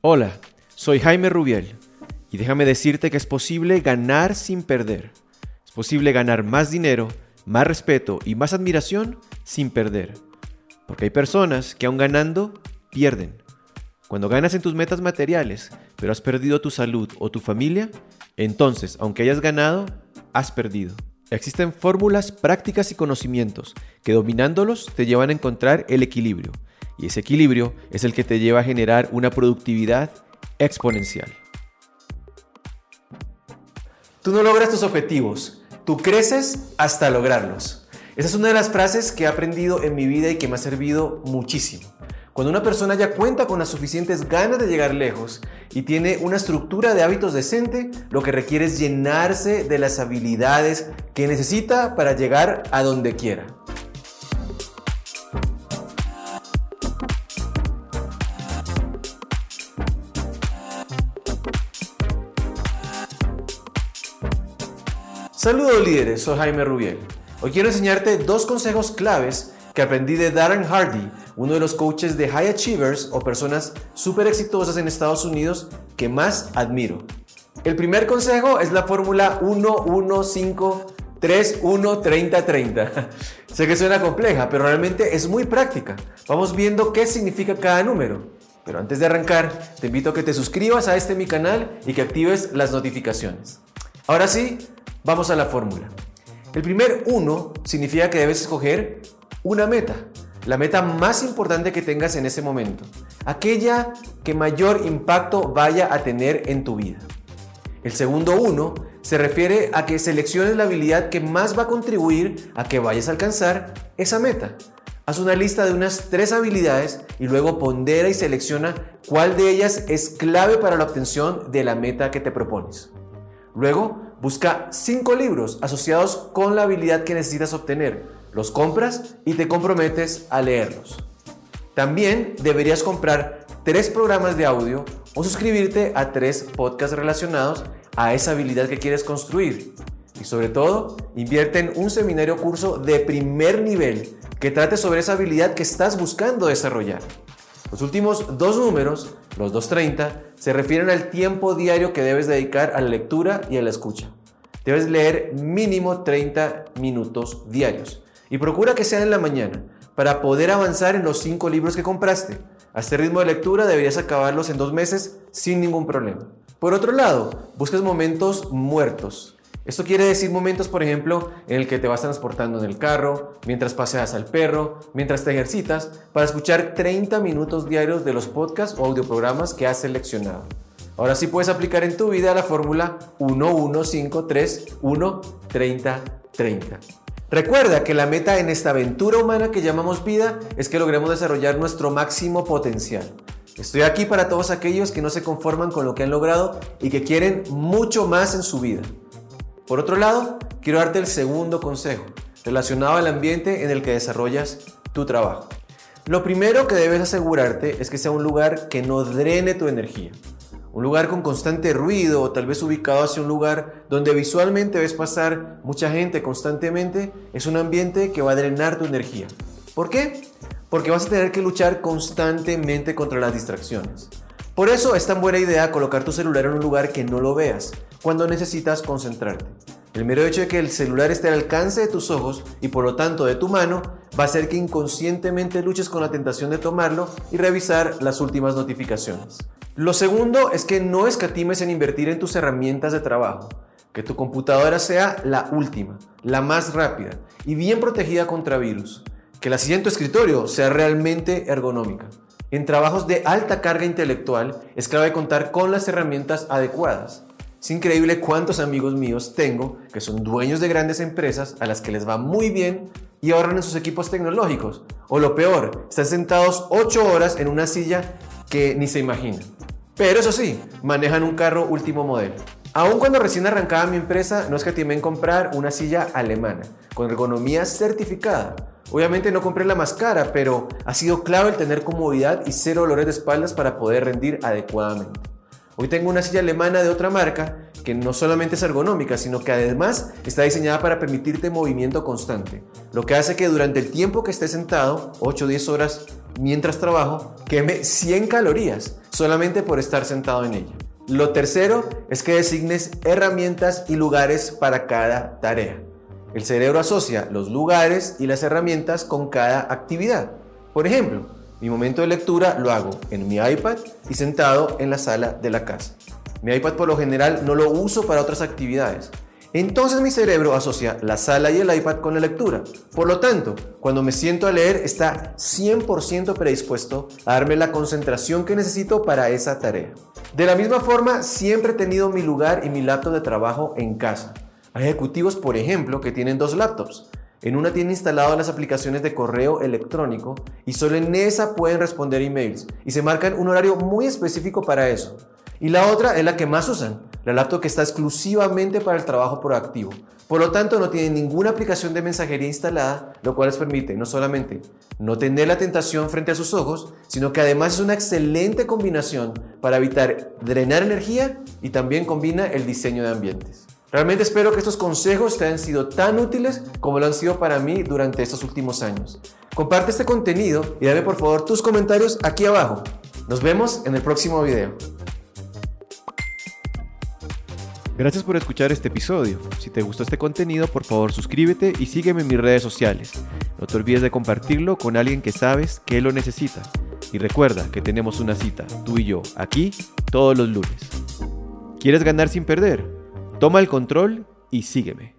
Hola, soy Jaime Rubiel y déjame decirte que es posible ganar sin perder. Es posible ganar más dinero, más respeto y más admiración sin perder. Porque hay personas que aun ganando, pierden. Cuando ganas en tus metas materiales, pero has perdido tu salud o tu familia, entonces, aunque hayas ganado, has perdido. Existen fórmulas, prácticas y conocimientos que dominándolos te llevan a encontrar el equilibrio y ese equilibrio es el que te lleva a generar una productividad exponencial. Tú no logras tus objetivos, tú creces hasta lograrlos. Esa es una de las frases que he aprendido en mi vida y que me ha servido muchísimo. Cuando una persona ya cuenta con las suficientes ganas de llegar lejos y tiene una estructura de hábitos decente, lo que requiere es llenarse de las habilidades que necesita para llegar a donde quiera. Saludos líderes, soy Jaime Rubiel. Hoy quiero enseñarte dos consejos claves que aprendí de Darren Hardy, uno de los coaches de High Achievers o personas súper exitosas en Estados Unidos que más admiro. El primer consejo es la fórmula 1 5 3 1 30 30. sé que suena compleja, pero realmente es muy práctica. Vamos viendo qué significa cada número. Pero antes de arrancar, te invito a que te suscribas a este mi canal y que actives las notificaciones. Ahora sí, Vamos a la fórmula. El primer uno significa que debes escoger una meta, la meta más importante que tengas en ese momento, aquella que mayor impacto vaya a tener en tu vida. El segundo uno se refiere a que selecciones la habilidad que más va a contribuir a que vayas a alcanzar esa meta. Haz una lista de unas tres habilidades y luego pondera y selecciona cuál de ellas es clave para la obtención de la meta que te propones. Luego, Busca cinco libros asociados con la habilidad que necesitas obtener. Los compras y te comprometes a leerlos. También deberías comprar tres programas de audio o suscribirte a tres podcasts relacionados a esa habilidad que quieres construir. Y sobre todo, invierte en un seminario o curso de primer nivel que trate sobre esa habilidad que estás buscando desarrollar. Los últimos dos números, los 230, se refieren al tiempo diario que debes dedicar a la lectura y a la escucha. Debes leer mínimo 30 minutos diarios y procura que sea en la mañana para poder avanzar en los 5 libros que compraste. A este ritmo de lectura deberías acabarlos en dos meses sin ningún problema. Por otro lado, buscas momentos muertos, esto quiere decir momentos, por ejemplo, en el que te vas transportando en el carro, mientras paseas al perro, mientras te ejercitas, para escuchar 30 minutos diarios de los podcasts o audioprogramas que has seleccionado. Ahora sí puedes aplicar en tu vida la fórmula 115313030. Recuerda que la meta en esta aventura humana que llamamos vida es que logremos desarrollar nuestro máximo potencial. Estoy aquí para todos aquellos que no se conforman con lo que han logrado y que quieren mucho más en su vida. Por otro lado, quiero darte el segundo consejo, relacionado al ambiente en el que desarrollas tu trabajo. Lo primero que debes asegurarte es que sea un lugar que no drene tu energía. Un lugar con constante ruido o tal vez ubicado hacia un lugar donde visualmente ves pasar mucha gente constantemente es un ambiente que va a drenar tu energía. ¿Por qué? Porque vas a tener que luchar constantemente contra las distracciones. Por eso es tan buena idea colocar tu celular en un lugar que no lo veas, cuando necesitas concentrarte. El mero hecho de que el celular esté al alcance de tus ojos y por lo tanto de tu mano va a hacer que inconscientemente luches con la tentación de tomarlo y revisar las últimas notificaciones. Lo segundo es que no escatimes en invertir en tus herramientas de trabajo. Que tu computadora sea la última, la más rápida y bien protegida contra virus. Que la silla en tu escritorio sea realmente ergonómica. En trabajos de alta carga intelectual es clave contar con las herramientas adecuadas. Es increíble cuántos amigos míos tengo que son dueños de grandes empresas a las que les va muy bien y ahorran en sus equipos tecnológicos. O lo peor, están sentados 8 horas en una silla que ni se imaginan. Pero eso sí, manejan un carro último modelo. Aún cuando recién arrancaba mi empresa, no es que en comprar una silla alemana, con ergonomía certificada. Obviamente no compré la más cara, pero ha sido clave el tener comodidad y cero dolores de espaldas para poder rendir adecuadamente. Hoy tengo una silla alemana de otra marca que no solamente es ergonómica, sino que además está diseñada para permitirte movimiento constante, lo que hace que durante el tiempo que estés sentado, 8 o 10 horas mientras trabajo queme 100 calorías solamente por estar sentado en ella. Lo tercero es que designes herramientas y lugares para cada tarea. El cerebro asocia los lugares y las herramientas con cada actividad. Por ejemplo, mi momento de lectura lo hago en mi iPad y sentado en la sala de la casa. Mi iPad por lo general no lo uso para otras actividades. Entonces mi cerebro asocia la sala y el iPad con la lectura. Por lo tanto, cuando me siento a leer está 100% predispuesto a darme la concentración que necesito para esa tarea. De la misma forma, siempre he tenido mi lugar y mi laptop de trabajo en casa. Hay ejecutivos, por ejemplo, que tienen dos laptops. En una tienen instalado las aplicaciones de correo electrónico y solo en esa pueden responder emails y se marcan un horario muy específico para eso. Y la otra es la que más usan, la laptop que está exclusivamente para el trabajo proactivo. Por lo tanto, no tiene ninguna aplicación de mensajería instalada, lo cual les permite no solamente no tener la tentación frente a sus ojos, sino que además es una excelente combinación para evitar drenar energía y también combina el diseño de ambientes. Realmente espero que estos consejos te hayan sido tan útiles como lo han sido para mí durante estos últimos años. Comparte este contenido y dame por favor tus comentarios aquí abajo. Nos vemos en el próximo video. Gracias por escuchar este episodio. Si te gustó este contenido, por favor suscríbete y sígueme en mis redes sociales. No te olvides de compartirlo con alguien que sabes que lo necesita. Y recuerda que tenemos una cita, tú y yo, aquí, todos los lunes. ¿Quieres ganar sin perder? Toma el control y sígueme.